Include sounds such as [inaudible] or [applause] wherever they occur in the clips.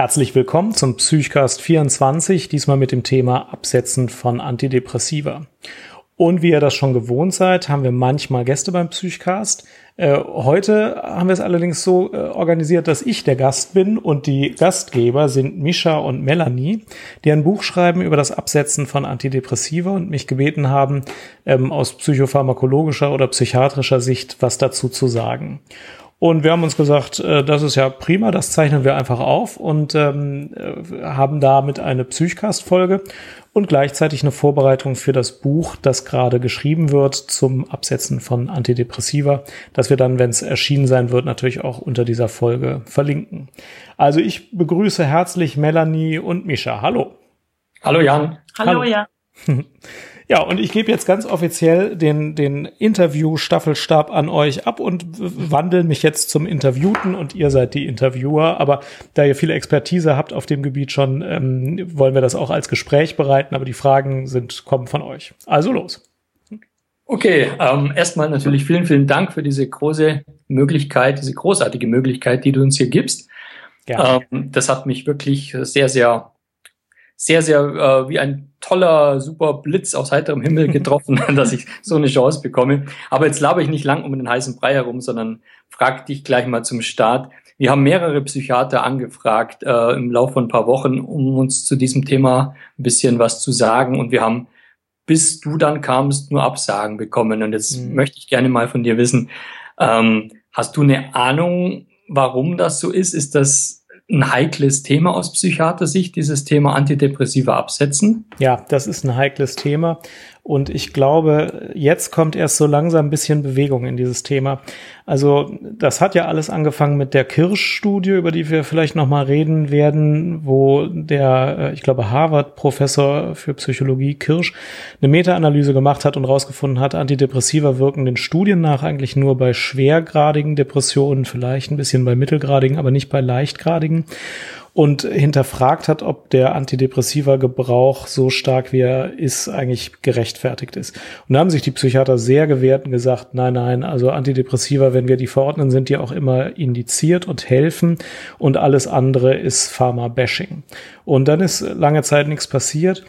Herzlich willkommen zum Psychcast 24, diesmal mit dem Thema Absetzen von Antidepressiva. Und wie ihr das schon gewohnt seid, haben wir manchmal Gäste beim Psychcast. Äh, heute haben wir es allerdings so äh, organisiert, dass ich der Gast bin und die Gastgeber sind Misha und Melanie, die ein Buch schreiben über das Absetzen von Antidepressiva und mich gebeten haben, ähm, aus psychopharmakologischer oder psychiatrischer Sicht was dazu zu sagen. Und wir haben uns gesagt, äh, das ist ja prima, das zeichnen wir einfach auf und ähm, äh, haben damit eine Psychcast-Folge und gleichzeitig eine Vorbereitung für das Buch, das gerade geschrieben wird zum Absetzen von Antidepressiva, das wir dann, wenn es erschienen sein wird, natürlich auch unter dieser Folge verlinken. Also ich begrüße herzlich Melanie und Mischa. Hallo. Hallo Jan. Hallo, Hallo. ja. [laughs] Ja, und ich gebe jetzt ganz offiziell den, den Interview-Staffelstab an euch ab und wandle mich jetzt zum Interviewten und ihr seid die Interviewer. Aber da ihr viele Expertise habt auf dem Gebiet schon, ähm, wollen wir das auch als Gespräch bereiten. Aber die Fragen sind, kommen von euch. Also los. Okay, ähm, erstmal natürlich vielen, vielen Dank für diese große Möglichkeit, diese großartige Möglichkeit, die du uns hier gibst. Ja. Ähm, das hat mich wirklich sehr, sehr sehr, sehr äh, wie ein toller, super Blitz aus heiterem Himmel [laughs] getroffen, [laughs] dass ich so eine Chance bekomme. Aber jetzt laber ich nicht lang um den heißen Brei herum, sondern frag dich gleich mal zum Start. Wir haben mehrere Psychiater angefragt äh, im Laufe von ein paar Wochen, um uns zu diesem Thema ein bisschen was zu sagen. Und wir haben, bis du dann kamst, nur Absagen bekommen. Und jetzt mhm. möchte ich gerne mal von dir wissen, ähm, hast du eine Ahnung, warum das so ist? Ist das ein heikles Thema aus Psychiatersicht, dieses Thema Antidepressiva absetzen? Ja, das ist ein heikles Thema. Und ich glaube, jetzt kommt erst so langsam ein bisschen Bewegung in dieses Thema. Also das hat ja alles angefangen mit der Kirsch-Studie, über die wir vielleicht noch mal reden werden, wo der, äh, ich glaube, Harvard-Professor für Psychologie Kirsch eine Meta-Analyse gemacht hat und rausgefunden hat, Antidepressiva wirken den Studien nach eigentlich nur bei schwergradigen Depressionen, vielleicht ein bisschen bei mittelgradigen, aber nicht bei leichtgradigen und hinterfragt hat, ob der antidepressiva Gebrauch so stark wie er ist, eigentlich gerechtfertigt ist. Und da haben sich die Psychiater sehr gewehrt und gesagt, nein, nein, also Antidepressiva, wenn wir die verordnen, sind die auch immer indiziert und helfen und alles andere ist Pharma-Bashing. Und dann ist lange Zeit nichts passiert.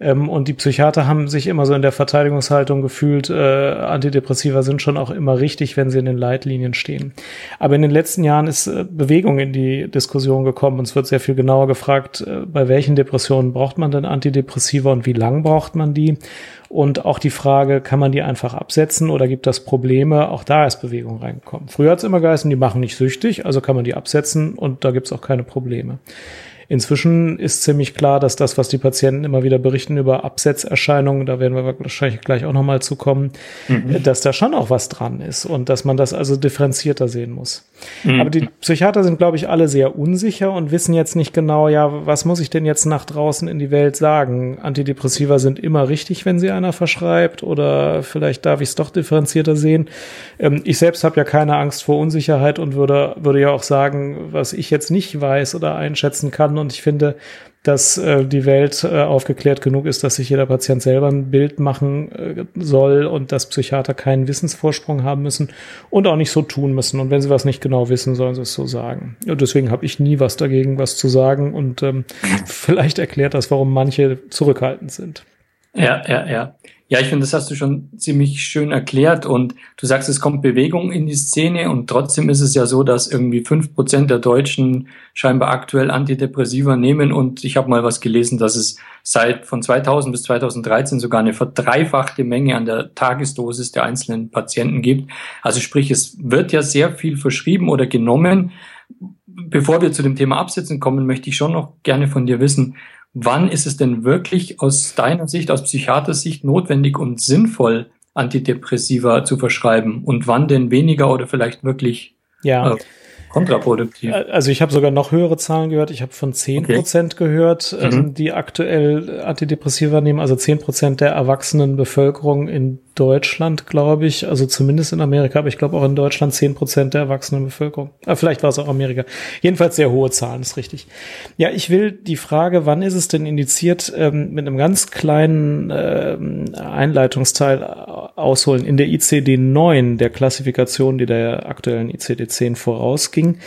Ähm, und die Psychiater haben sich immer so in der Verteidigungshaltung gefühlt, äh, Antidepressiva sind schon auch immer richtig, wenn sie in den Leitlinien stehen. Aber in den letzten Jahren ist äh, Bewegung in die Diskussion gekommen und es wird sehr viel genauer gefragt, äh, bei welchen Depressionen braucht man denn Antidepressiva und wie lang braucht man die? Und auch die Frage, kann man die einfach absetzen oder gibt das Probleme? Auch da ist Bewegung reingekommen. Früher hat es immer geheißen, die machen nicht süchtig, also kann man die absetzen und da gibt es auch keine Probleme. Inzwischen ist ziemlich klar, dass das, was die Patienten immer wieder berichten über Absetzerscheinungen, da werden wir wahrscheinlich gleich auch nochmal zu kommen, mhm. dass da schon auch was dran ist und dass man das also differenzierter sehen muss. Mhm. Aber die Psychiater sind, glaube ich, alle sehr unsicher und wissen jetzt nicht genau, ja, was muss ich denn jetzt nach draußen in die Welt sagen? Antidepressiva sind immer richtig, wenn sie einer verschreibt oder vielleicht darf ich es doch differenzierter sehen. Ähm, ich selbst habe ja keine Angst vor Unsicherheit und würde, würde ja auch sagen, was ich jetzt nicht weiß oder einschätzen kann und ich finde, dass äh, die Welt äh, aufgeklärt genug ist, dass sich jeder Patient selber ein Bild machen äh, soll und dass Psychiater keinen Wissensvorsprung haben müssen und auch nicht so tun müssen. Und wenn sie was nicht genau wissen, sollen sie es so sagen. Und deswegen habe ich nie was dagegen, was zu sagen. Und ähm, [clears throat] vielleicht erklärt das, warum manche zurückhaltend sind. Ja, ja, ja. Ja, ich finde, das hast du schon ziemlich schön erklärt und du sagst, es kommt Bewegung in die Szene und trotzdem ist es ja so, dass irgendwie fünf Prozent der Deutschen scheinbar aktuell Antidepressiva nehmen und ich habe mal was gelesen, dass es seit von 2000 bis 2013 sogar eine verdreifachte Menge an der Tagesdosis der einzelnen Patienten gibt. Also sprich, es wird ja sehr viel verschrieben oder genommen. Bevor wir zu dem Thema Absetzen kommen, möchte ich schon noch gerne von dir wissen, wann ist es denn wirklich aus deiner Sicht, aus Psychiatersicht notwendig und sinnvoll, Antidepressiva zu verschreiben und wann denn weniger oder vielleicht wirklich ja. Äh, kontraproduktiv. Also ich habe sogar noch höhere Zahlen gehört. Ich habe von zehn Prozent okay. gehört, ähm, mhm. die aktuell Antidepressiva nehmen. Also zehn Prozent der erwachsenen Bevölkerung in Deutschland, glaube ich, also zumindest in Amerika, aber ich glaube auch in Deutschland zehn Prozent der erwachsenen Bevölkerung. Ah, vielleicht war es auch Amerika. Jedenfalls sehr hohe Zahlen, ist richtig. Ja, ich will die Frage, wann ist es denn indiziert, ähm, mit einem ganz kleinen ähm, Einleitungsteil ausholen. In der ICD-9, der Klassifikation, die der aktuellen ICD-10 vorausging,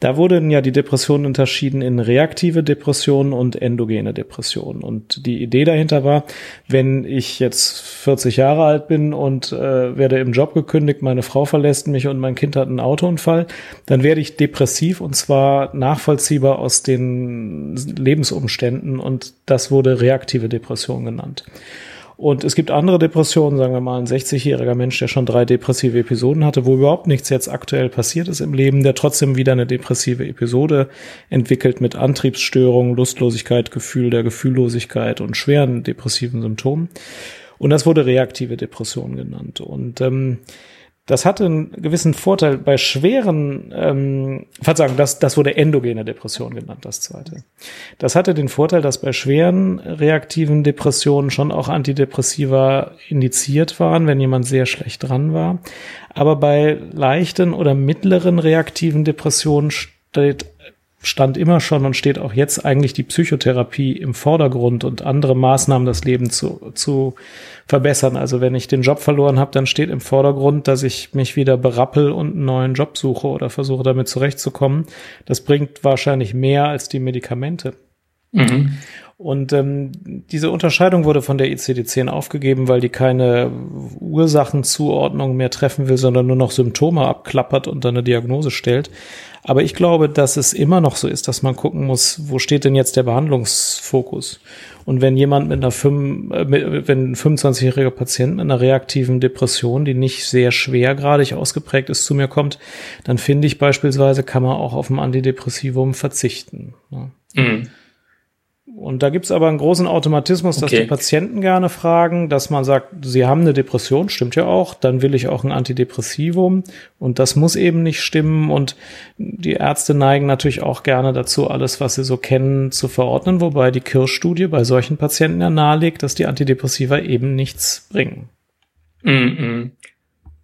Da wurden ja die Depressionen unterschieden in reaktive Depressionen und endogene Depressionen. Und die Idee dahinter war, wenn ich jetzt 40 Jahre alt bin und äh, werde im Job gekündigt, meine Frau verlässt mich und mein Kind hat einen Autounfall, dann werde ich depressiv und zwar nachvollziehbar aus den Lebensumständen und das wurde reaktive Depression genannt. Und es gibt andere Depressionen, sagen wir mal ein 60-jähriger Mensch, der schon drei depressive Episoden hatte, wo überhaupt nichts jetzt aktuell passiert ist im Leben, der trotzdem wieder eine depressive Episode entwickelt mit Antriebsstörungen, Lustlosigkeit, Gefühl der Gefühllosigkeit und schweren depressiven Symptomen. Und das wurde reaktive Depression genannt. Und ähm, das hatte einen gewissen Vorteil bei schweren, ähm, Verzeihung, das, das wurde endogene Depression genannt, das zweite. Das hatte den Vorteil, dass bei schweren reaktiven Depressionen schon auch Antidepressiva indiziert waren, wenn jemand sehr schlecht dran war. Aber bei leichten oder mittleren reaktiven Depressionen steht stand immer schon und steht auch jetzt eigentlich die Psychotherapie im Vordergrund und andere Maßnahmen, das Leben zu, zu verbessern. Also wenn ich den Job verloren habe, dann steht im Vordergrund, dass ich mich wieder berappel und einen neuen Job suche oder versuche damit zurechtzukommen. Das bringt wahrscheinlich mehr als die Medikamente. Mhm. Und ähm, diese Unterscheidung wurde von der ICD-10 aufgegeben, weil die keine Ursachenzuordnung mehr treffen will, sondern nur noch Symptome abklappert und dann eine Diagnose stellt. Aber ich glaube, dass es immer noch so ist, dass man gucken muss, wo steht denn jetzt der Behandlungsfokus? Und wenn jemand mit einer 5, äh, wenn ein 25-jähriger Patient mit einer reaktiven Depression, die nicht sehr schwergradig ausgeprägt ist, zu mir kommt, dann finde ich beispielsweise, kann man auch auf ein Antidepressivum verzichten. Ne? Mhm. Und da gibt's aber einen großen Automatismus, dass okay. die Patienten gerne fragen, dass man sagt, sie haben eine Depression, stimmt ja auch, dann will ich auch ein Antidepressivum und das muss eben nicht stimmen und die Ärzte neigen natürlich auch gerne dazu, alles, was sie so kennen, zu verordnen, wobei die Kirschstudie bei solchen Patienten ja nahelegt, dass die Antidepressiva eben nichts bringen. Mm -mm.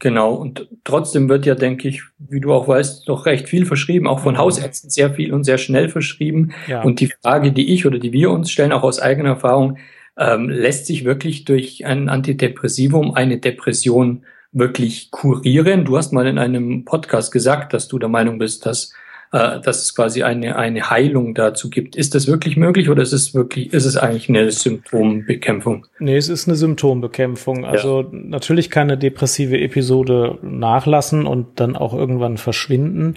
Genau, und trotzdem wird ja, denke ich, wie du auch weißt, doch recht viel verschrieben, auch von Hausärzten sehr viel und sehr schnell verschrieben. Ja. Und die Frage, die ich oder die wir uns stellen, auch aus eigener Erfahrung, ähm, lässt sich wirklich durch ein Antidepressivum eine Depression wirklich kurieren? Du hast mal in einem Podcast gesagt, dass du der Meinung bist, dass äh, dass es quasi eine, eine Heilung dazu gibt. Ist das wirklich möglich oder ist es wirklich, ist es eigentlich eine Symptombekämpfung? Nee, es ist eine Symptombekämpfung. Also ja. natürlich kann eine depressive Episode nachlassen und dann auch irgendwann verschwinden.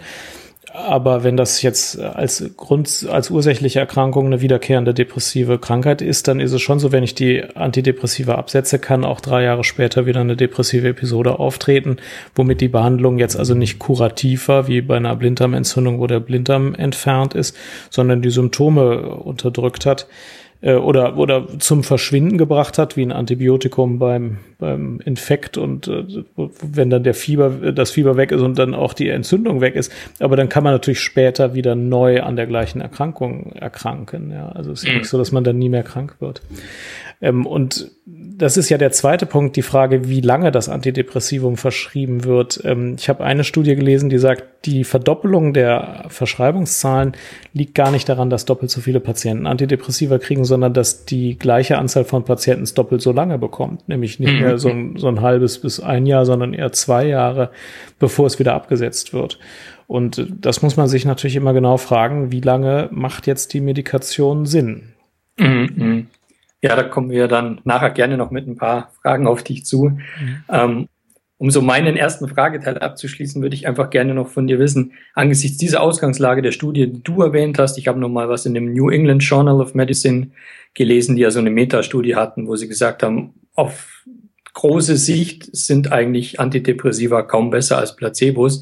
Aber wenn das jetzt als Grund, als ursächliche Erkrankung eine wiederkehrende depressive Krankheit ist, dann ist es schon so, wenn ich die Antidepressiva absetze, kann auch drei Jahre später wieder eine depressive Episode auftreten, womit die Behandlung jetzt also nicht kurativ war, wie bei einer Blinddarmentzündung, wo der Blinddarm entfernt ist, sondern die Symptome unterdrückt hat äh, oder, oder zum Verschwinden gebracht hat, wie ein Antibiotikum beim, beim Infekt und äh, wenn dann der Fieber, das Fieber weg ist und dann auch die Entzündung weg ist. Aber dann kann man natürlich später wieder neu an der gleichen Erkrankung erkranken. Ja, also es ist mhm. nicht so, dass man dann nie mehr krank wird. Ähm, und das ist ja der zweite Punkt, die Frage, wie lange das Antidepressivum verschrieben wird. Ähm, ich habe eine Studie gelesen, die sagt, die Verdoppelung der Verschreibungszahlen liegt gar nicht daran, dass doppelt so viele Patienten Antidepressiva kriegen, sondern dass die gleiche Anzahl von Patienten es doppelt so lange bekommt. Nämlich nicht mehr so ein, so ein halbes bis ein Jahr, sondern eher zwei Jahre, bevor es wieder abgesetzt wird. Und das muss man sich natürlich immer genau fragen, wie lange macht jetzt die Medikation Sinn? Mhm. Ja, da kommen wir dann nachher gerne noch mit ein paar Fragen auf dich zu. Mhm. Ähm, um so meinen ersten Frageteil abzuschließen, würde ich einfach gerne noch von dir wissen, angesichts dieser Ausgangslage der Studie, die du erwähnt hast, ich habe noch mal was in dem New England Journal of Medicine gelesen, die ja so eine Metastudie hatten, wo sie gesagt haben, auf große Sicht sind eigentlich Antidepressiva kaum besser als Placebos.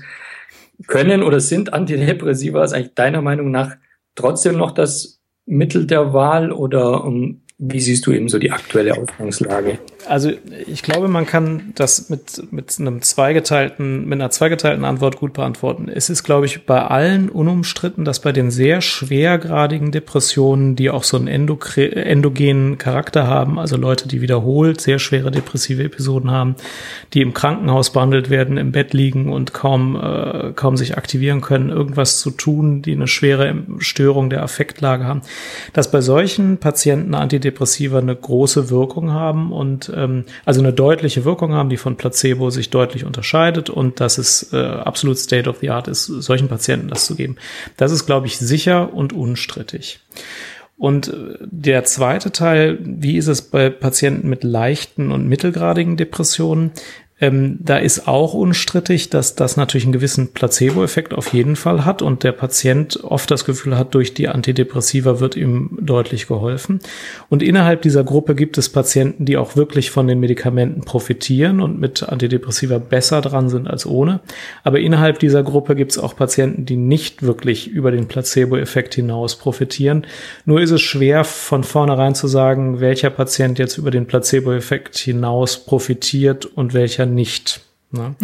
Können oder sind Antidepressiva eigentlich deiner Meinung nach trotzdem noch das Mittel der Wahl oder um, ähm, wie siehst du eben so die aktuelle Ausgangslage? Also ich glaube, man kann das mit, mit einem zweigeteilten, mit einer zweigeteilten Antwort gut beantworten. Es ist, glaube ich, bei allen unumstritten, dass bei den sehr schwergradigen Depressionen, die auch so einen endogenen Charakter haben, also Leute, die wiederholt sehr schwere depressive Episoden haben, die im Krankenhaus behandelt werden, im Bett liegen und kaum, äh, kaum sich aktivieren können, irgendwas zu tun, die eine schwere Störung der Affektlage haben, dass bei solchen Patienten Antidepressiva Antidepressiva eine große Wirkung haben und ähm, also eine deutliche Wirkung haben, die von Placebo sich deutlich unterscheidet und dass es äh, absolut State of the Art ist, solchen Patienten das zu geben. Das ist, glaube ich, sicher und unstrittig. Und äh, der zweite Teil, wie ist es bei Patienten mit leichten und mittelgradigen Depressionen? Ähm, da ist auch unstrittig, dass das natürlich einen gewissen Placebo-Effekt auf jeden Fall hat und der Patient oft das Gefühl hat, durch die Antidepressiva wird ihm deutlich geholfen. Und innerhalb dieser Gruppe gibt es Patienten, die auch wirklich von den Medikamenten profitieren und mit Antidepressiva besser dran sind als ohne. Aber innerhalb dieser Gruppe gibt es auch Patienten, die nicht wirklich über den Placebo-Effekt hinaus profitieren. Nur ist es schwer von vornherein zu sagen, welcher Patient jetzt über den Placebo-Effekt hinaus profitiert und welcher nicht. Ne?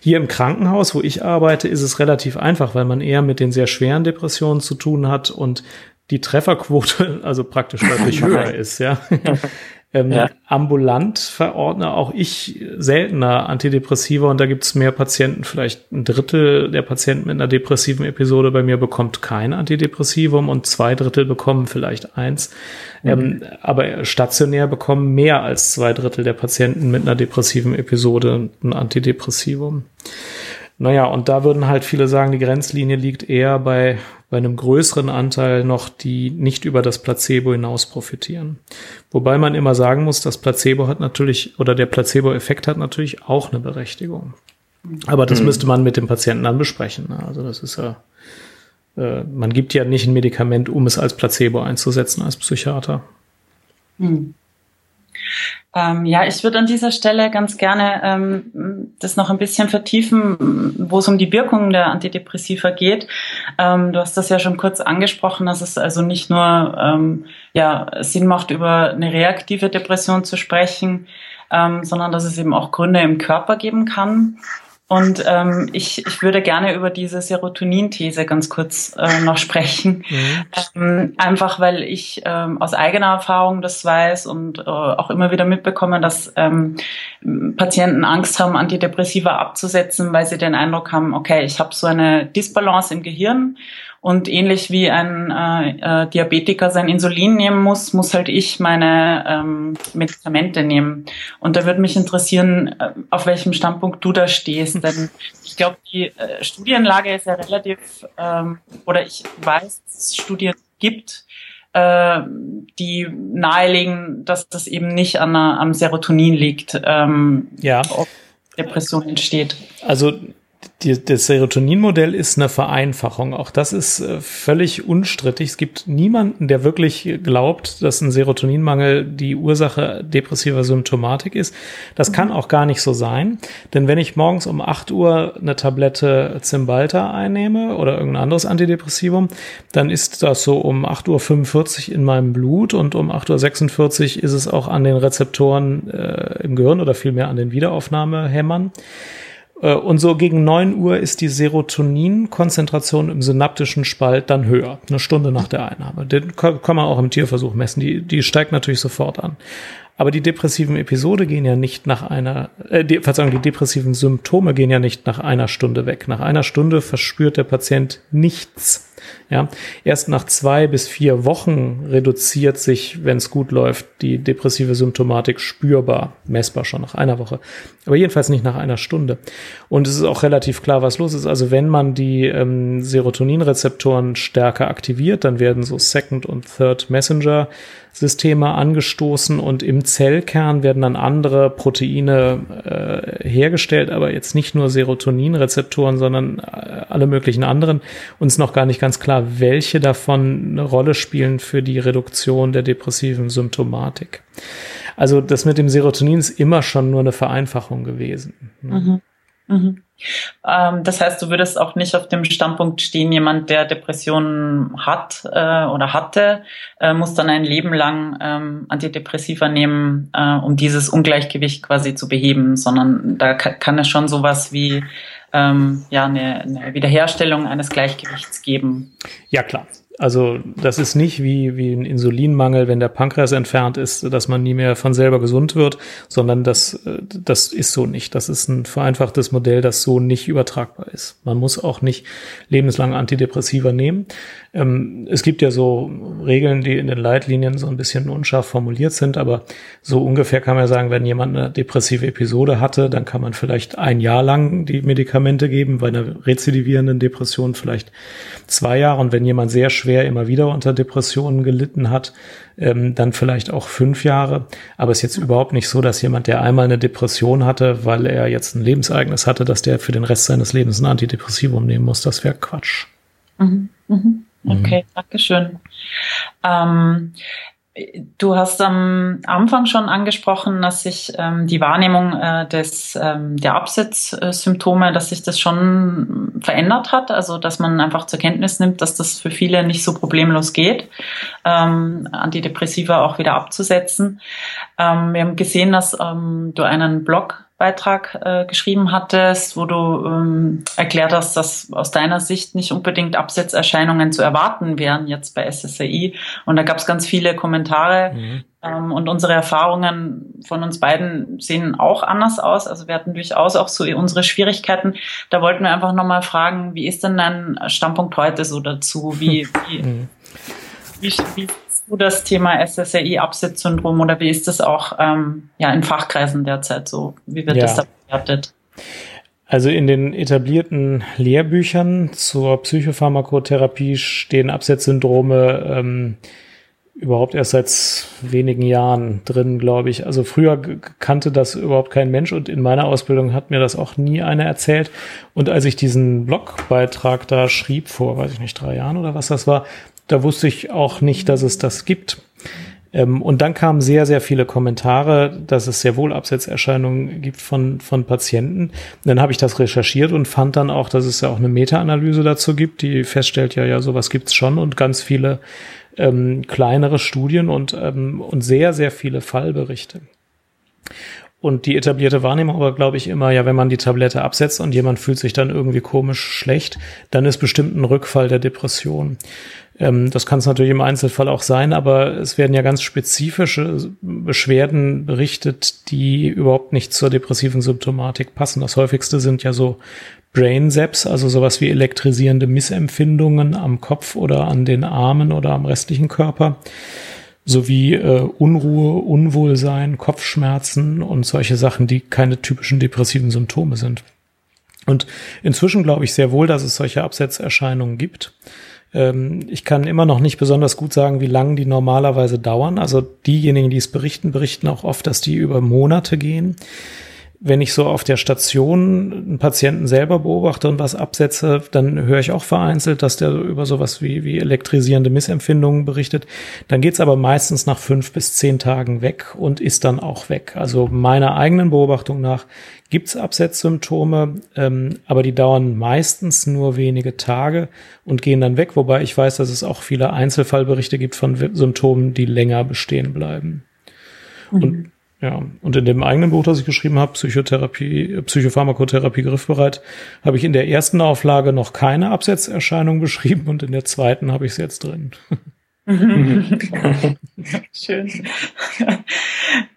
Hier im Krankenhaus, wo ich arbeite, ist es relativ einfach, weil man eher mit den sehr schweren Depressionen zu tun hat und die Trefferquote [laughs] also praktisch deutlich höher ist, ja. [laughs] Ähm, ja. Ambulant verordne auch ich seltener Antidepressiva und da gibt es mehr Patienten, vielleicht ein Drittel der Patienten mit einer depressiven Episode bei mir bekommt kein Antidepressivum und zwei Drittel bekommen vielleicht eins. Mhm. Ähm, aber stationär bekommen mehr als zwei Drittel der Patienten mit einer depressiven Episode ein Antidepressivum. Naja, und da würden halt viele sagen, die Grenzlinie liegt eher bei, bei einem größeren Anteil noch, die nicht über das Placebo hinaus profitieren. Wobei man immer sagen muss, das Placebo hat natürlich, oder der Placebo-Effekt hat natürlich auch eine Berechtigung. Aber das mhm. müsste man mit dem Patienten dann besprechen. Ne? Also das ist ja, äh, man gibt ja nicht ein Medikament, um es als Placebo einzusetzen als Psychiater. Mhm. Ähm, ja, ich würde an dieser Stelle ganz gerne ähm, das noch ein bisschen vertiefen, wo es um die Wirkung der Antidepressiva geht. Ähm, du hast das ja schon kurz angesprochen, dass es also nicht nur ähm, ja, Sinn macht, über eine reaktive Depression zu sprechen, ähm, sondern dass es eben auch Gründe im Körper geben kann. Und ähm, ich, ich würde gerne über diese Serotonin-These ganz kurz äh, noch sprechen. [laughs] Mhm. Ähm, einfach weil ich ähm, aus eigener Erfahrung das weiß und äh, auch immer wieder mitbekomme, dass ähm, Patienten Angst haben, Antidepressiva abzusetzen, weil sie den Eindruck haben, okay, ich habe so eine Disbalance im Gehirn und ähnlich wie ein äh, äh, Diabetiker sein Insulin nehmen muss, muss halt ich meine ähm, Medikamente nehmen. Und da würde mich interessieren, äh, auf welchem Standpunkt du da stehst. Denn [laughs] ich glaube, die äh, Studienlage ist ja relativ, ähm, oder ich weiß, dass es Studien gibt, äh, die nahelegen, dass das eben nicht an, am Serotonin liegt, ähm, ja. ob Depression entsteht. Also die, das Serotonin-Modell ist eine Vereinfachung. Auch das ist äh, völlig unstrittig. Es gibt niemanden, der wirklich glaubt, dass ein Serotoninmangel die Ursache depressiver Symptomatik ist. Das kann auch gar nicht so sein. Denn wenn ich morgens um 8 Uhr eine Tablette Zimbalta einnehme oder irgendein anderes Antidepressivum, dann ist das so um 8.45 Uhr in meinem Blut und um 8.46 Uhr ist es auch an den Rezeptoren äh, im Gehirn oder vielmehr an den Wiederaufnahmehämmern. Äh, und so gegen neun Uhr ist die Serotoninkonzentration im synaptischen Spalt dann höher, eine Stunde nach der Einnahme. Den kann man auch im Tierversuch messen. Die, die steigt natürlich sofort an. Aber die depressiven Episode gehen ja nicht nach einer, äh, die, Verzeihung, die depressiven Symptome gehen ja nicht nach einer Stunde weg. Nach einer Stunde verspürt der Patient nichts. Ja, erst nach zwei bis vier Wochen reduziert sich, wenn es gut läuft, die depressive Symptomatik spürbar, messbar schon nach einer Woche, aber jedenfalls nicht nach einer Stunde. Und es ist auch relativ klar, was los ist. Also wenn man die ähm, Serotoninrezeptoren stärker aktiviert, dann werden so Second und Third Messenger Systeme angestoßen und im Zellkern werden dann andere Proteine äh, hergestellt, aber jetzt nicht nur Serotoninrezeptoren, sondern äh, alle möglichen anderen. Uns noch gar nicht ganz klar, welche davon eine Rolle spielen für die Reduktion der depressiven Symptomatik. Also das mit dem Serotonin ist immer schon nur eine Vereinfachung gewesen. Ne? Mhm. Mhm. Ähm, das heißt, du würdest auch nicht auf dem Standpunkt stehen, jemand, der Depressionen hat äh, oder hatte, äh, muss dann ein Leben lang ähm, Antidepressiva nehmen, äh, um dieses Ungleichgewicht quasi zu beheben, sondern da kann es schon sowas wie ähm, ja, eine, eine Wiederherstellung eines Gleichgewichts geben. Ja, klar. Also das ist nicht wie, wie ein Insulinmangel, wenn der Pankreas entfernt ist, dass man nie mehr von selber gesund wird, sondern das, das ist so nicht. Das ist ein vereinfachtes Modell, das so nicht übertragbar ist. Man muss auch nicht lebenslang Antidepressiva nehmen. Ähm, es gibt ja so Regeln, die in den Leitlinien so ein bisschen unscharf formuliert sind, aber so ungefähr kann man sagen, wenn jemand eine depressive Episode hatte, dann kann man vielleicht ein Jahr lang die Medikamente geben, bei einer rezidivierenden Depression vielleicht zwei Jahre und wenn jemand sehr immer wieder unter Depressionen gelitten hat, ähm, dann vielleicht auch fünf Jahre. Aber es ist jetzt überhaupt nicht so, dass jemand, der einmal eine Depression hatte, weil er jetzt ein Lebensereignis hatte, dass der für den Rest seines Lebens ein Antidepressivum nehmen muss. Das wäre Quatsch. Mhm. Mhm. Okay, mhm. Dankeschön. Ähm, Du hast am Anfang schon angesprochen, dass sich ähm, die Wahrnehmung äh, des, ähm, der Absetzsymptome, dass sich das schon verändert hat. Also dass man einfach zur Kenntnis nimmt, dass das für viele nicht so problemlos geht, ähm, Antidepressiva auch wieder abzusetzen. Ähm, wir haben gesehen, dass ähm, du einen Blog Beitrag äh, geschrieben hattest, wo du ähm, erklärt hast, dass aus deiner Sicht nicht unbedingt Absetzerscheinungen zu erwarten wären jetzt bei SSRI. Und da gab es ganz viele Kommentare. Mhm. Ähm, und unsere Erfahrungen von uns beiden sehen auch anders aus. Also wir hatten durchaus auch so unsere Schwierigkeiten. Da wollten wir einfach nochmal fragen, wie ist denn dein Standpunkt heute so dazu? Wie, [laughs] wie, mhm. wie, wie du das Thema SSRI-Absetzsyndrom oder wie ist das auch ähm, ja, in Fachkreisen derzeit so? Wie wird ja. das da bewertet? Also in den etablierten Lehrbüchern zur Psychopharmakotherapie stehen Absetzsyndrome ähm, überhaupt erst seit wenigen Jahren drin, glaube ich. Also früher kannte das überhaupt kein Mensch und in meiner Ausbildung hat mir das auch nie einer erzählt. Und als ich diesen Blogbeitrag da schrieb, vor, weiß ich nicht, drei Jahren oder was das war, da wusste ich auch nicht, dass es das gibt. Ähm, und dann kamen sehr, sehr viele Kommentare, dass es sehr wohl Absetzerscheinungen gibt von, von Patienten. Und dann habe ich das recherchiert und fand dann auch, dass es ja auch eine Meta-Analyse dazu gibt, die feststellt, ja, ja, sowas gibt's schon und ganz viele ähm, kleinere Studien und, ähm, und sehr, sehr viele Fallberichte. Und die etablierte Wahrnehmung aber, glaube ich, immer, ja, wenn man die Tablette absetzt und jemand fühlt sich dann irgendwie komisch schlecht, dann ist bestimmt ein Rückfall der Depression. Ähm, das kann es natürlich im Einzelfall auch sein, aber es werden ja ganz spezifische Beschwerden berichtet, die überhaupt nicht zur depressiven Symptomatik passen. Das häufigste sind ja so Brain Zaps, also sowas wie elektrisierende Missempfindungen am Kopf oder an den Armen oder am restlichen Körper sowie äh, Unruhe, Unwohlsein, Kopfschmerzen und solche Sachen, die keine typischen depressiven Symptome sind. Und inzwischen glaube ich sehr wohl, dass es solche Absetzerscheinungen gibt. Ähm, ich kann immer noch nicht besonders gut sagen, wie lange die normalerweise dauern. Also diejenigen, die es berichten, berichten auch oft, dass die über Monate gehen wenn ich so auf der Station einen Patienten selber beobachte und was absetze, dann höre ich auch vereinzelt, dass der über sowas wie, wie elektrisierende Missempfindungen berichtet. Dann geht's aber meistens nach fünf bis zehn Tagen weg und ist dann auch weg. Also meiner eigenen Beobachtung nach gibt's Absetzsymptome, ähm, aber die dauern meistens nur wenige Tage und gehen dann weg, wobei ich weiß, dass es auch viele Einzelfallberichte gibt von Symptomen, die länger bestehen bleiben. Mhm. Und ja, und in dem eigenen Buch, das ich geschrieben habe, Psychotherapie, Psychopharmakotherapie griffbereit, habe ich in der ersten Auflage noch keine Absetzerscheinung [laughs] beschrieben und in der zweiten habe ich es jetzt drin. [laughs] Schön.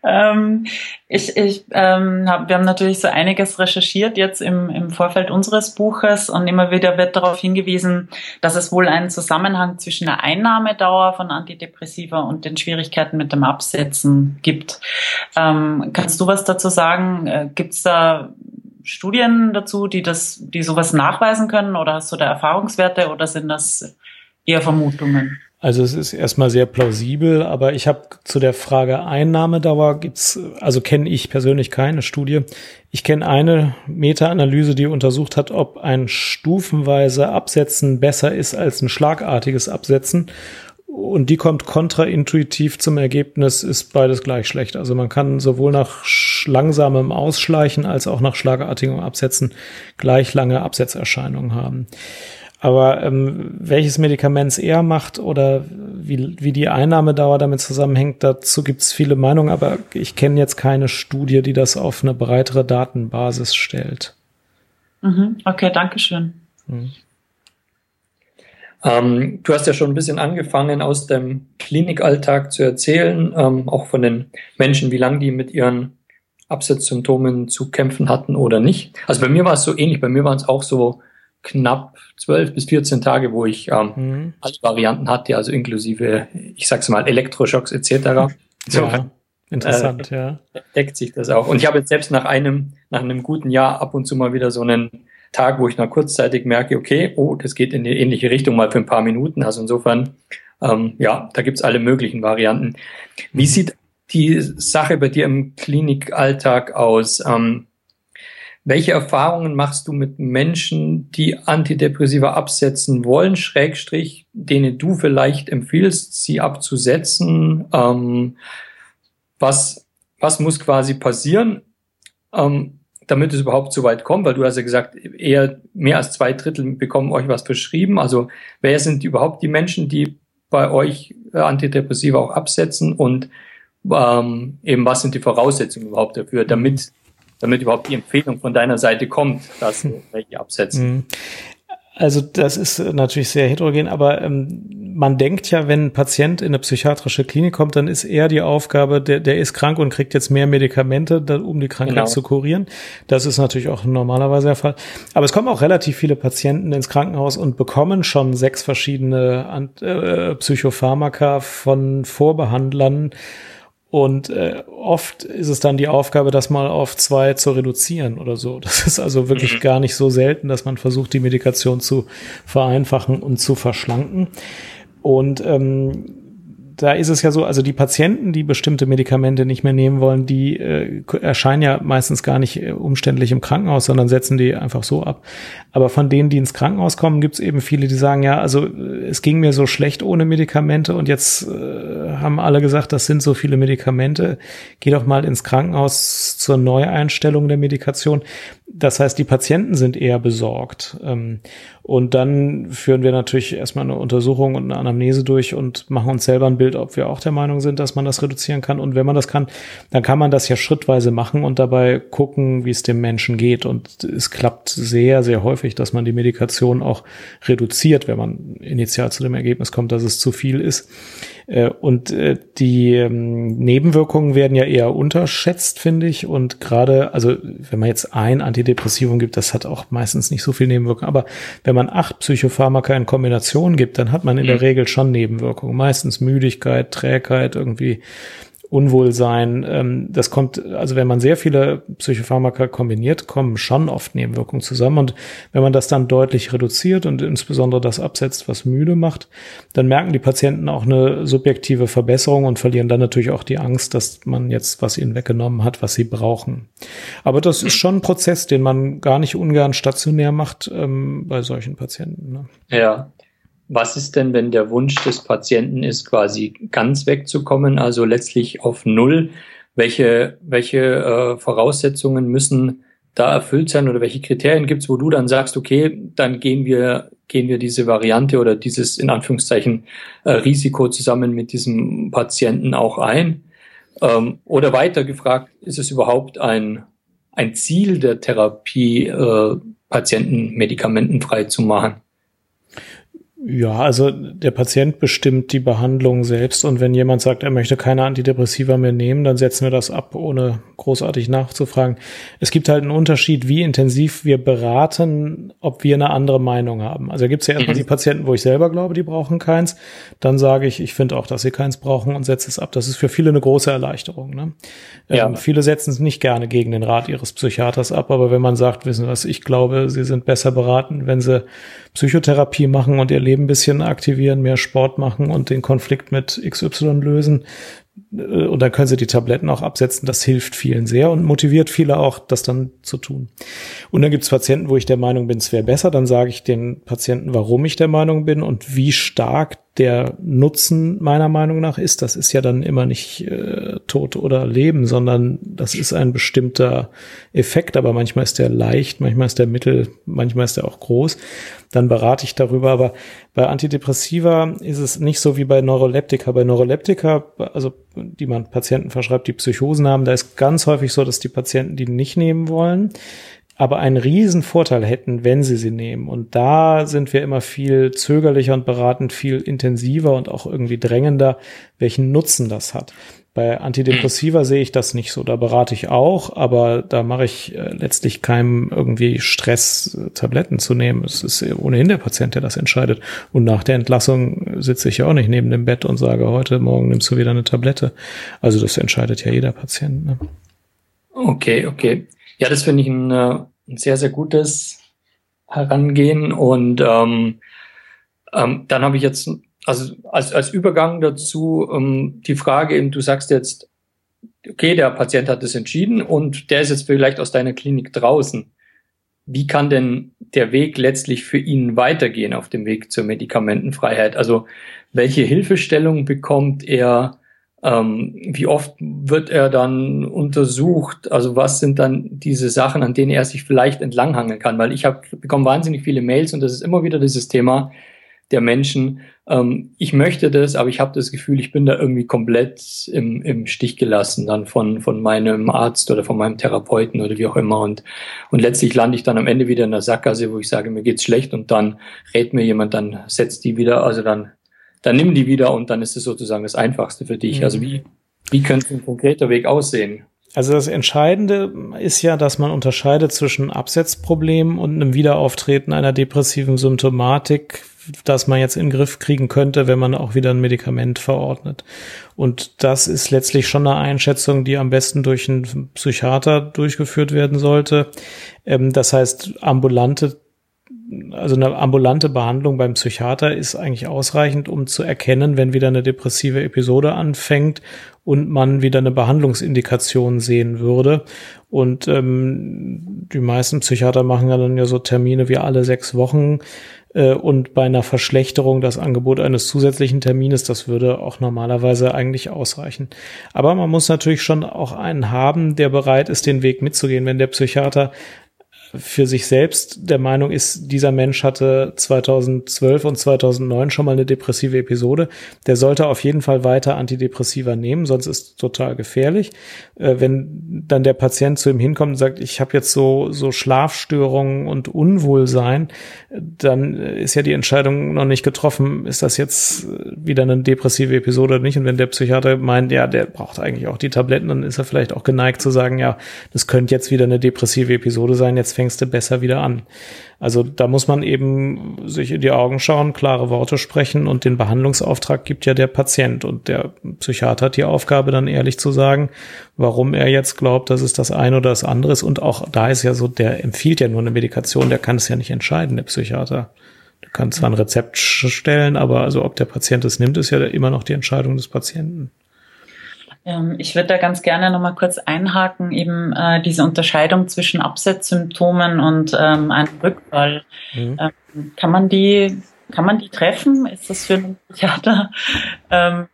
ähm, ich, ich, ähm, hab, wir haben natürlich so einiges recherchiert jetzt im, im Vorfeld unseres Buches und immer wieder wird darauf hingewiesen, dass es wohl einen Zusammenhang zwischen der Einnahmedauer von Antidepressiva und den Schwierigkeiten mit dem Absetzen gibt. Ähm, kannst du was dazu sagen? Äh, Gibt es da Studien dazu, die das, die sowas nachweisen können oder hast du da Erfahrungswerte oder sind das eher Vermutungen? Also es ist erstmal sehr plausibel, aber ich habe zu der Frage Einnahmedauer gibt's, also kenne ich persönlich keine Studie. Ich kenne eine Meta-Analyse, die untersucht hat, ob ein stufenweise Absetzen besser ist als ein schlagartiges Absetzen. Und die kommt kontraintuitiv zum Ergebnis, ist beides gleich schlecht. Also man kann sowohl nach langsamem Ausschleichen als auch nach schlagartigem Absetzen gleich lange Absetzerscheinungen haben. Aber ähm, welches Medikament es eher macht oder wie, wie die Einnahmedauer damit zusammenhängt, dazu gibt es viele Meinungen, aber ich kenne jetzt keine Studie, die das auf eine breitere Datenbasis stellt. Mhm. Okay, danke schön. Mhm. Ähm, du hast ja schon ein bisschen angefangen, aus dem Klinikalltag zu erzählen, ähm, auch von den Menschen, wie lange die mit ihren Absetzsymptomen zu kämpfen hatten oder nicht. Also bei mir war es so ähnlich, bei mir waren es auch so knapp 12 bis 14 Tage, wo ich ähm, mhm. alle Varianten hatte, also inklusive, ich sag's mal, Elektroschocks etc. So, [laughs] ja, interessant, äh, ja. Deckt sich das auch. Und ich habe jetzt selbst nach einem, nach einem guten Jahr ab und zu mal wieder so einen Tag, wo ich noch kurzzeitig merke, okay, oh, das geht in die ähnliche Richtung mal für ein paar Minuten. Also insofern, ähm, ja, da gibt's alle möglichen Varianten. Wie mhm. sieht die Sache bei dir im Klinikalltag aus? Ähm, welche Erfahrungen machst du mit Menschen, die Antidepressiva absetzen wollen, Schrägstrich, denen du vielleicht empfiehlst, sie abzusetzen? Ähm, was, was muss quasi passieren? Ähm, damit es überhaupt so weit kommt, weil du hast ja gesagt, eher mehr als zwei Drittel bekommen euch was verschrieben. Also wer sind überhaupt die Menschen, die bei euch äh, Antidepressiva auch absetzen und ähm, eben was sind die Voraussetzungen überhaupt dafür, damit damit überhaupt die Empfehlung von deiner Seite kommt, dass welche absetzen. Mhm. Also das ist natürlich sehr heterogen, aber ähm, man denkt ja, wenn ein Patient in eine psychiatrische Klinik kommt, dann ist eher die Aufgabe, der, der ist krank und kriegt jetzt mehr Medikamente, um die Krankheit genau. zu kurieren. Das ist natürlich auch normalerweise der Fall. Aber es kommen auch relativ viele Patienten ins Krankenhaus und bekommen schon sechs verschiedene äh, Psychopharmaka von Vorbehandlern und äh, oft ist es dann die Aufgabe, das mal auf zwei zu reduzieren oder so. Das ist also wirklich mhm. gar nicht so selten, dass man versucht, die Medikation zu vereinfachen und zu verschlanken. Und ähm, da ist es ja so, also die Patienten, die bestimmte Medikamente nicht mehr nehmen wollen, die äh, erscheinen ja meistens gar nicht äh, umständlich im Krankenhaus, sondern setzen die einfach so ab. Aber von denen, die ins Krankenhaus kommen, gibt es eben viele, die sagen, ja, also äh, es ging mir so schlecht ohne Medikamente und jetzt äh, haben alle gesagt, das sind so viele Medikamente. Geh doch mal ins Krankenhaus zur Neueinstellung der Medikation. Das heißt, die Patienten sind eher besorgt. Ähm, und dann führen wir natürlich erstmal eine Untersuchung und eine Anamnese durch und machen uns selber ein Bild, ob wir auch der Meinung sind, dass man das reduzieren kann. Und wenn man das kann, dann kann man das ja schrittweise machen und dabei gucken, wie es dem Menschen geht. Und es klappt sehr, sehr häufig, dass man die Medikation auch reduziert, wenn man initial zu dem Ergebnis kommt, dass es zu viel ist. Äh, und äh, die ähm, Nebenwirkungen werden ja eher unterschätzt, finde ich. Und gerade, also wenn man jetzt ein Antidepressivum gibt, das hat auch meistens nicht so viel Nebenwirkungen. Aber wenn man acht Psychopharmaka in Kombination gibt, dann hat man in der mhm. Regel schon Nebenwirkungen. Meistens Müdigkeit, Trägheit, irgendwie Unwohlsein. Ähm, das kommt, also wenn man sehr viele Psychopharmaka kombiniert, kommen schon oft Nebenwirkungen zusammen. Und wenn man das dann deutlich reduziert und insbesondere das absetzt, was müde macht, dann merken die Patienten auch eine subjektive Verbesserung und verlieren dann natürlich auch die Angst, dass man jetzt was ihnen weggenommen hat, was sie brauchen. Aber das ist schon ein Prozess, den man gar nicht ungern stationär macht ähm, bei solchen Patienten. Ne? Ja, was ist denn, wenn der Wunsch des Patienten ist, quasi ganz wegzukommen, also letztlich auf Null? Welche, welche äh, Voraussetzungen müssen da erfüllt sein oder welche Kriterien gibt es, wo du dann sagst, okay, dann gehen wir, gehen wir diese Variante oder dieses in Anführungszeichen äh, Risiko zusammen mit diesem Patienten auch ein? Ähm, oder weiter gefragt, ist es überhaupt ein, ein Ziel der Therapie, äh, Patienten medikamentenfrei zu machen? Ja, also der Patient bestimmt die Behandlung selbst und wenn jemand sagt, er möchte keine Antidepressiva mehr nehmen, dann setzen wir das ab, ohne großartig nachzufragen. Es gibt halt einen Unterschied, wie intensiv wir beraten, ob wir eine andere Meinung haben. Also da gibt es ja erstmal mhm. die Patienten, wo ich selber glaube, die brauchen keins. Dann sage ich, ich finde auch, dass sie keins brauchen und setze es ab. Das ist für viele eine große Erleichterung. Ne? Ja. Ähm, viele setzen es nicht gerne gegen den Rat ihres Psychiaters ab, aber wenn man sagt, wissen was, ich glaube, sie sind besser beraten, wenn sie Psychotherapie machen und ihr Leben ein bisschen aktivieren, mehr Sport machen und den Konflikt mit XY lösen. Äh, und dann können sie die Tabletten auch absetzen. Das hilft vielen sehr und motiviert viele auch, das dann zu tun. Und dann gibt es Patienten, wo ich der Meinung bin, es wäre besser. Dann sage ich den Patienten, warum ich der Meinung bin und wie stark der Nutzen meiner Meinung nach ist. Das ist ja dann immer nicht äh, Tod oder Leben, sondern das ist ein bestimmter Effekt. Aber manchmal ist der leicht, manchmal ist der mittel, manchmal ist der auch groß. Dann berate ich darüber. Aber bei Antidepressiva ist es nicht so wie bei Neuroleptika. Bei Neuroleptika, also die man Patienten verschreibt, die Psychosen haben, da ist ganz häufig so, dass die Patienten die nicht nehmen wollen aber einen riesen Vorteil hätten, wenn sie sie nehmen. Und da sind wir immer viel zögerlicher und beraten viel intensiver und auch irgendwie drängender, welchen Nutzen das hat. Bei Antidepressiva sehe ich das nicht so. Da berate ich auch, aber da mache ich äh, letztlich keinem irgendwie Stress, äh, Tabletten zu nehmen. Es ist ohnehin der Patient, der das entscheidet. Und nach der Entlassung sitze ich ja auch nicht neben dem Bett und sage, heute Morgen nimmst du wieder eine Tablette. Also das entscheidet ja jeder Patient. Ne? Okay, okay. Ja, das finde ich ein, äh, ein, sehr, sehr gutes Herangehen. Und ähm, ähm, dann habe ich jetzt also als, als Übergang dazu ähm, die Frage eben, du sagst jetzt, okay, der Patient hat es entschieden und der ist jetzt vielleicht aus deiner Klinik draußen. Wie kann denn der Weg letztlich für ihn weitergehen auf dem Weg zur Medikamentenfreiheit? Also welche Hilfestellung bekommt er? Ähm, wie oft wird er dann untersucht? Also was sind dann diese Sachen, an denen er sich vielleicht entlanghangeln kann? Weil ich habe bekomme wahnsinnig viele Mails und das ist immer wieder dieses Thema der Menschen, ähm, ich möchte das, aber ich habe das Gefühl, ich bin da irgendwie komplett im, im Stich gelassen dann von, von meinem Arzt oder von meinem Therapeuten oder wie auch immer. Und, und letztlich lande ich dann am Ende wieder in der Sackgasse, wo ich sage, mir geht's schlecht und dann rät mir jemand, dann setzt die wieder, also dann, dann nimm die wieder und dann ist es sozusagen das Einfachste für dich. Also mhm. Also wie, wie könnte ein konkreter Weg aussehen? Also das Entscheidende ist ja, dass man unterscheidet zwischen Absetzproblemen und einem Wiederauftreten einer depressiven Symptomatik, das man jetzt in den Griff kriegen könnte, wenn man auch wieder ein Medikament verordnet. Und das ist letztlich schon eine Einschätzung, die am besten durch einen Psychiater durchgeführt werden sollte. Ähm, das heißt, ambulante also eine ambulante Behandlung beim Psychiater ist eigentlich ausreichend, um zu erkennen, wenn wieder eine depressive Episode anfängt und man wieder eine Behandlungsindikation sehen würde. Und ähm, die meisten Psychiater machen ja dann ja so Termine wie alle sechs Wochen äh, und bei einer Verschlechterung das Angebot eines zusätzlichen Termines, das würde auch normalerweise eigentlich ausreichen. Aber man muss natürlich schon auch einen haben, der bereit ist, den Weg mitzugehen. Wenn der Psychiater für sich selbst der Meinung ist, dieser Mensch hatte 2012 und 2009 schon mal eine depressive Episode, der sollte auf jeden Fall weiter Antidepressiva nehmen, sonst ist total gefährlich. Äh, wenn dann der Patient zu ihm hinkommt und sagt, ich habe jetzt so, so Schlafstörungen und Unwohlsein, dann ist ja die Entscheidung noch nicht getroffen, ist das jetzt wieder eine depressive Episode oder nicht. Und wenn der Psychiater meint, ja, der braucht eigentlich auch die Tabletten, dann ist er vielleicht auch geneigt zu sagen, ja, das könnte jetzt wieder eine depressive Episode sein, jetzt fängst du besser wieder an. Also da muss man eben sich in die Augen schauen, klare Worte sprechen und den Behandlungsauftrag gibt ja der Patient und der Psychiater hat die Aufgabe dann ehrlich zu sagen, warum er jetzt glaubt, dass es das eine oder das andere ist und auch da ist ja so, der empfiehlt ja nur eine Medikation, der kann es ja nicht entscheiden, der Psychiater. Der kann zwar ein Rezept stellen, aber also ob der Patient es nimmt, ist ja immer noch die Entscheidung des Patienten. Ähm, ich würde da ganz gerne nochmal kurz einhaken, eben äh, diese Unterscheidung zwischen Absetzsymptomen und ähm, einem Rückfall. Mhm. Ähm, kann man die, kann man die treffen? Ist das für einen Psychiater ähm,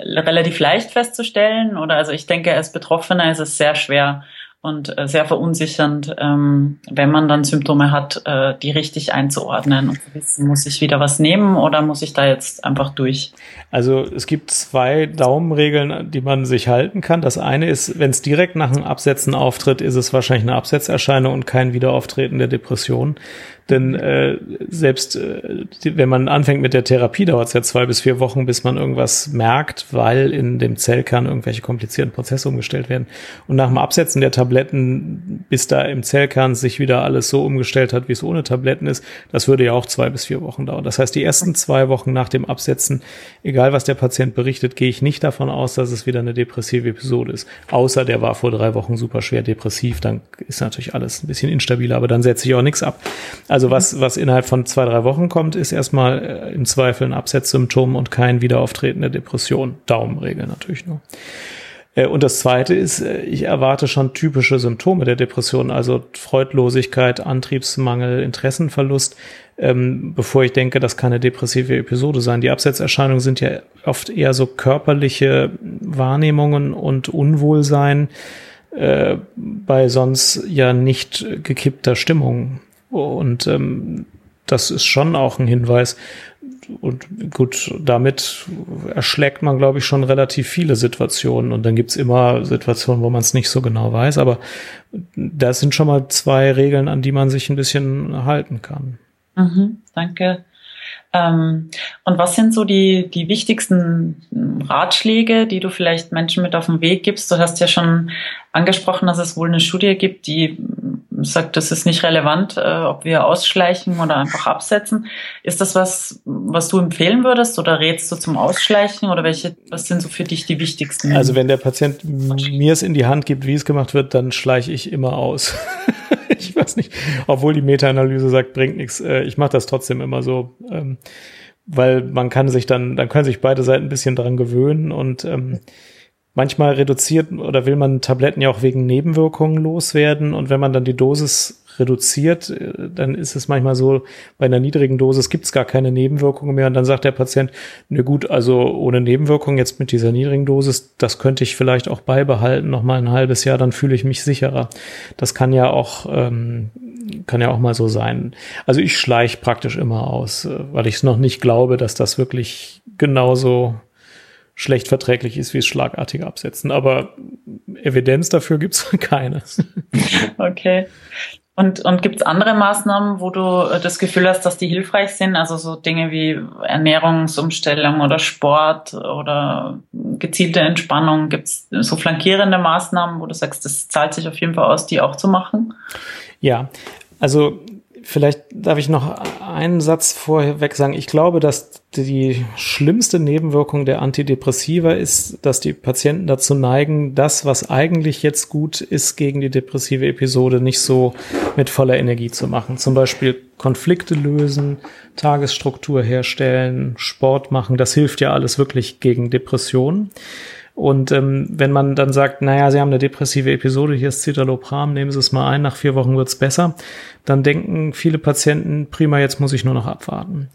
relativ leicht festzustellen? Oder also ich denke, als Betroffener ist es sehr schwer, und äh, sehr verunsichernd, ähm, wenn man dann Symptome hat, äh, die richtig einzuordnen und zu wissen, muss ich wieder was nehmen oder muss ich da jetzt einfach durch? Also es gibt zwei Daumenregeln, die man sich halten kann. Das eine ist, wenn es direkt nach dem Absetzen auftritt, ist es wahrscheinlich eine Absetzerscheinung und kein Wiederauftreten der Depression. Denn äh, selbst äh, wenn man anfängt mit der Therapie, dauert es ja zwei bis vier Wochen, bis man irgendwas merkt, weil in dem Zellkern irgendwelche komplizierten Prozesse umgestellt werden. Und nach dem Absetzen der Tabletten, bis da im Zellkern sich wieder alles so umgestellt hat, wie es ohne Tabletten ist, das würde ja auch zwei bis vier Wochen dauern. Das heißt, die ersten zwei Wochen nach dem Absetzen, egal was der Patient berichtet, gehe ich nicht davon aus, dass es wieder eine depressive Episode ist. Außer der war vor drei Wochen super schwer depressiv, dann ist natürlich alles ein bisschen instabiler, aber dann setze ich auch nichts ab. Also also was, was innerhalb von zwei, drei Wochen kommt, ist erstmal äh, im Zweifel ein Absetzsymptom und kein Wiederauftreten der Depression. Daumenregel natürlich nur. Äh, und das zweite ist, äh, ich erwarte schon typische Symptome der Depression, also Freudlosigkeit, Antriebsmangel, Interessenverlust, ähm, bevor ich denke, das kann eine depressive Episode sein. Die Absetzerscheinungen sind ja oft eher so körperliche Wahrnehmungen und Unwohlsein äh, bei sonst ja nicht gekippter Stimmung. Und ähm, das ist schon auch ein Hinweis. und gut, damit erschlägt man, glaube ich, schon relativ viele Situationen. Und dann gibt's immer Situationen, wo man es nicht so genau weiß. Aber das sind schon mal zwei Regeln, an die man sich ein bisschen halten kann. Mhm, danke. Ähm, und was sind so die, die wichtigsten Ratschläge, die du vielleicht Menschen mit auf den Weg gibst? Du hast ja schon angesprochen, dass es wohl eine Studie gibt, die sagt, das ist nicht relevant, äh, ob wir ausschleichen oder einfach absetzen. Ist das was, was du empfehlen würdest oder rätst du zum Ausschleichen oder welche, was sind so für dich die wichtigsten? Also wenn der Patient mir es in die Hand gibt, wie es gemacht wird, dann schleiche ich immer aus. [laughs] ich weiß nicht, obwohl die Meta-Analyse sagt, bringt nichts. Äh, ich mache das trotzdem immer so, ähm, weil man kann sich dann, dann können sich beide Seiten ein bisschen dran gewöhnen und ähm, manchmal reduziert oder will man Tabletten ja auch wegen Nebenwirkungen loswerden und wenn man dann die Dosis reduziert, äh, dann ist es manchmal so, bei einer niedrigen Dosis gibt es gar keine Nebenwirkungen mehr und dann sagt der Patient, ne gut, also ohne Nebenwirkungen jetzt mit dieser niedrigen Dosis, das könnte ich vielleicht auch beibehalten, noch mal ein halbes Jahr, dann fühle ich mich sicherer. Das kann ja auch ähm, kann ja auch mal so sein. Also ich schleiche praktisch immer aus, äh, weil ich es noch nicht glaube, dass das wirklich genauso schlecht verträglich ist wie das schlagartige Absetzen. Aber Evidenz dafür gibt es [laughs] keine. Okay. Und, und gibt es andere Maßnahmen, wo du äh, das Gefühl hast, dass die hilfreich sind? Also so Dinge wie Ernährungsumstellung oder Sport oder gezielte Entspannung. Gibt es so flankierende Maßnahmen, wo du sagst, das zahlt sich auf jeden Fall aus, die auch zu machen? Ja, also Vielleicht darf ich noch einen Satz vorweg sagen. Ich glaube, dass die schlimmste Nebenwirkung der Antidepressiva ist, dass die Patienten dazu neigen, das, was eigentlich jetzt gut ist gegen die depressive Episode, nicht so mit voller Energie zu machen. Zum Beispiel Konflikte lösen, Tagesstruktur herstellen, Sport machen. Das hilft ja alles wirklich gegen Depressionen. Und ähm, wenn man dann sagt, naja, Sie haben eine depressive Episode, hier ist Citalopram, nehmen Sie es mal ein, nach vier Wochen wird's besser, dann denken viele Patienten, prima, jetzt muss ich nur noch abwarten.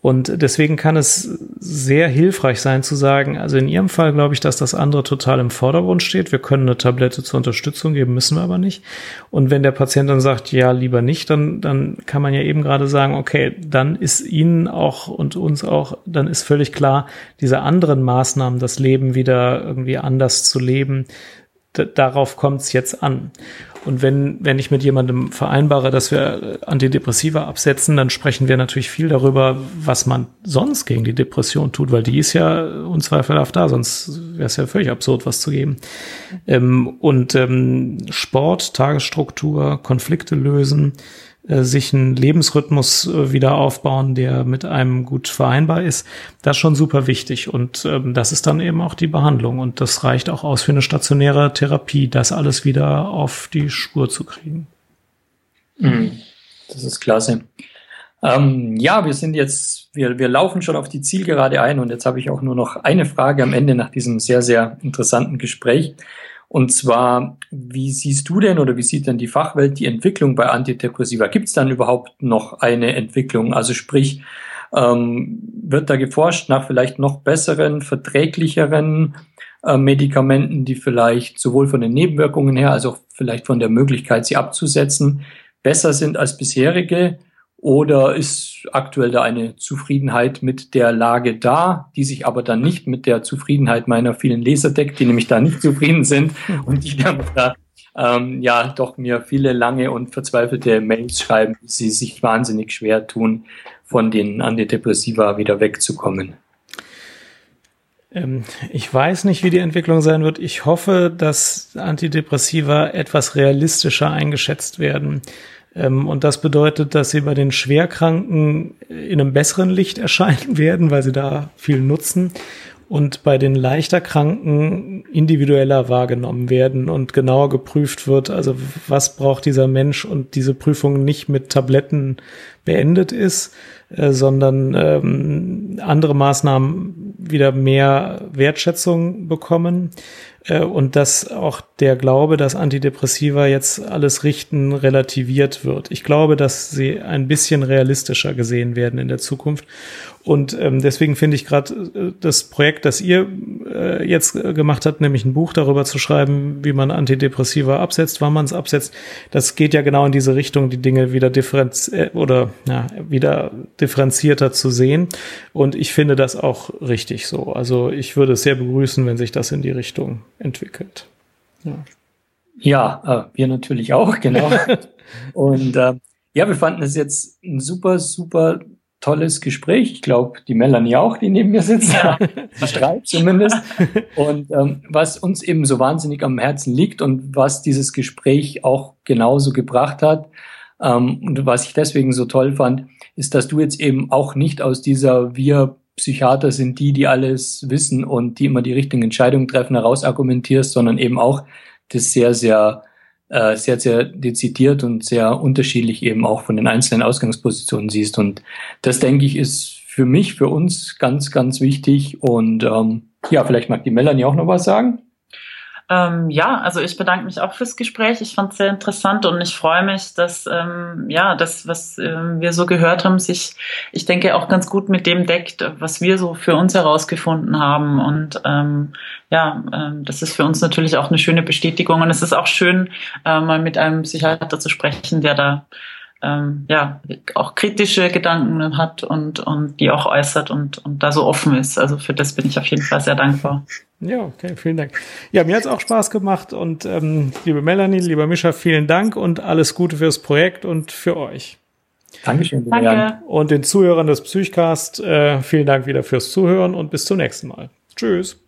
Und deswegen kann es sehr hilfreich sein zu sagen, also in Ihrem Fall glaube ich, dass das andere total im Vordergrund steht. Wir können eine Tablette zur Unterstützung geben, müssen wir aber nicht. Und wenn der Patient dann sagt, ja, lieber nicht, dann, dann kann man ja eben gerade sagen, okay, dann ist Ihnen auch und uns auch, dann ist völlig klar, diese anderen Maßnahmen, das Leben wieder irgendwie anders zu leben, darauf kommt es jetzt an. Und wenn, wenn ich mit jemandem vereinbare, dass wir Antidepressiva absetzen, dann sprechen wir natürlich viel darüber, was man sonst gegen die Depression tut, weil die ist ja unzweifelhaft da, sonst wäre es ja völlig absurd, was zu geben. Ähm, und ähm, Sport, Tagesstruktur, Konflikte lösen, äh, sich einen Lebensrhythmus äh, wieder aufbauen, der mit einem gut vereinbar ist, das ist schon super wichtig. Und ähm, das ist dann eben auch die Behandlung. Und das reicht auch aus für eine stationäre Therapie, das alles wieder auf die Spur zu kriegen. Mhm. Das ist klasse. Ähm, ja, wir sind jetzt, wir, wir laufen schon auf die Zielgerade ein und jetzt habe ich auch nur noch eine Frage am Ende nach diesem sehr, sehr interessanten Gespräch. Und zwar, wie siehst du denn oder wie sieht denn die Fachwelt die Entwicklung bei Antidepressiva? Gibt es dann überhaupt noch eine Entwicklung? Also sprich, ähm, wird da geforscht nach vielleicht noch besseren, verträglicheren äh, Medikamenten, die vielleicht sowohl von den Nebenwirkungen her als auch vielleicht von der Möglichkeit, sie abzusetzen, besser sind als bisherige? Oder ist aktuell da eine Zufriedenheit mit der Lage da, die sich aber dann nicht mit der Zufriedenheit meiner vielen Leser deckt, die nämlich da nicht zufrieden sind [laughs] und die dann da ähm, ja doch mir viele lange und verzweifelte Mails schreiben, die sie sich wahnsinnig schwer tun, von den Antidepressiva wieder wegzukommen. Ähm, ich weiß nicht, wie die Entwicklung sein wird. Ich hoffe, dass Antidepressiva etwas realistischer eingeschätzt werden. Ähm, und das bedeutet, dass sie bei den Schwerkranken in einem besseren Licht [laughs] erscheinen werden, weil sie da viel nutzen und bei den leichter Kranken individueller wahrgenommen werden und genauer geprüft wird, also was braucht dieser Mensch und diese Prüfung nicht mit Tabletten beendet ist, äh, sondern ähm, andere Maßnahmen wieder mehr Wertschätzung bekommen. äh, und dass auch der Glaube, dass Antidepressiva jetzt alles richten, relativiert wird. Ich glaube, dass sie ein bisschen realistischer gesehen werden in der Zukunft. Und ähm, deswegen finde ich gerade äh, das Projekt, das ihr äh, jetzt gemacht hat, nämlich ein Buch darüber zu schreiben, wie man Antidepressiva absetzt, wann man es absetzt. Das geht ja genau in diese Richtung, die Dinge wieder differenz äh, oder ja, wieder differenzierter zu sehen. Und ich finde das auch richtig so. Also ich würde es sehr begrüßen, wenn sich das in die Richtung entwickelt. Ja, ja äh, wir natürlich auch, genau. [laughs] Und äh, ja, wir fanden es jetzt ein super, super tolles Gespräch. Ich glaube, die Melanie auch, die neben mir sitzt. Streit zumindest. [laughs] Und ähm, was uns eben so wahnsinnig am Herzen liegt und was dieses Gespräch auch genauso gebracht hat ähm, und was ich deswegen so toll fand, ist, dass du jetzt eben auch nicht aus dieser wir Psychiater sind die, die alles wissen und die immer die richtigen Entscheidungen treffen, heraus argumentierst, sondern eben auch das sehr, sehr äh, sehr, sehr dezidiert und sehr unterschiedlich eben auch von den einzelnen Ausgangspositionen siehst. Und das, denke ich, ist für mich, für uns ganz, ganz wichtig. Und ähm, ja, vielleicht mag die Melanie auch noch was sagen. Ähm, ja, also ich bedanke mich auch fürs Gespräch. Ich fand es sehr interessant und ich freue mich, dass ähm, ja das, was ähm, wir so gehört haben, sich, ich denke, auch ganz gut mit dem deckt, was wir so für uns herausgefunden haben. Und ähm, ja, ähm, das ist für uns natürlich auch eine schöne Bestätigung. Und es ist auch schön, äh, mal mit einem Psychiater zu sprechen, der da ähm, ja auch kritische Gedanken hat und, und die auch äußert und, und da so offen ist. Also für das bin ich auf jeden Fall sehr dankbar. Ja, okay, vielen Dank. Ja, mir hat's auch Spaß gemacht und ähm, liebe Melanie, lieber Mischa, vielen Dank und alles Gute fürs Projekt und für euch. Dankeschön. Danke. Und den Zuhörern des Psychcast äh, vielen Dank wieder fürs Zuhören und bis zum nächsten Mal. Tschüss.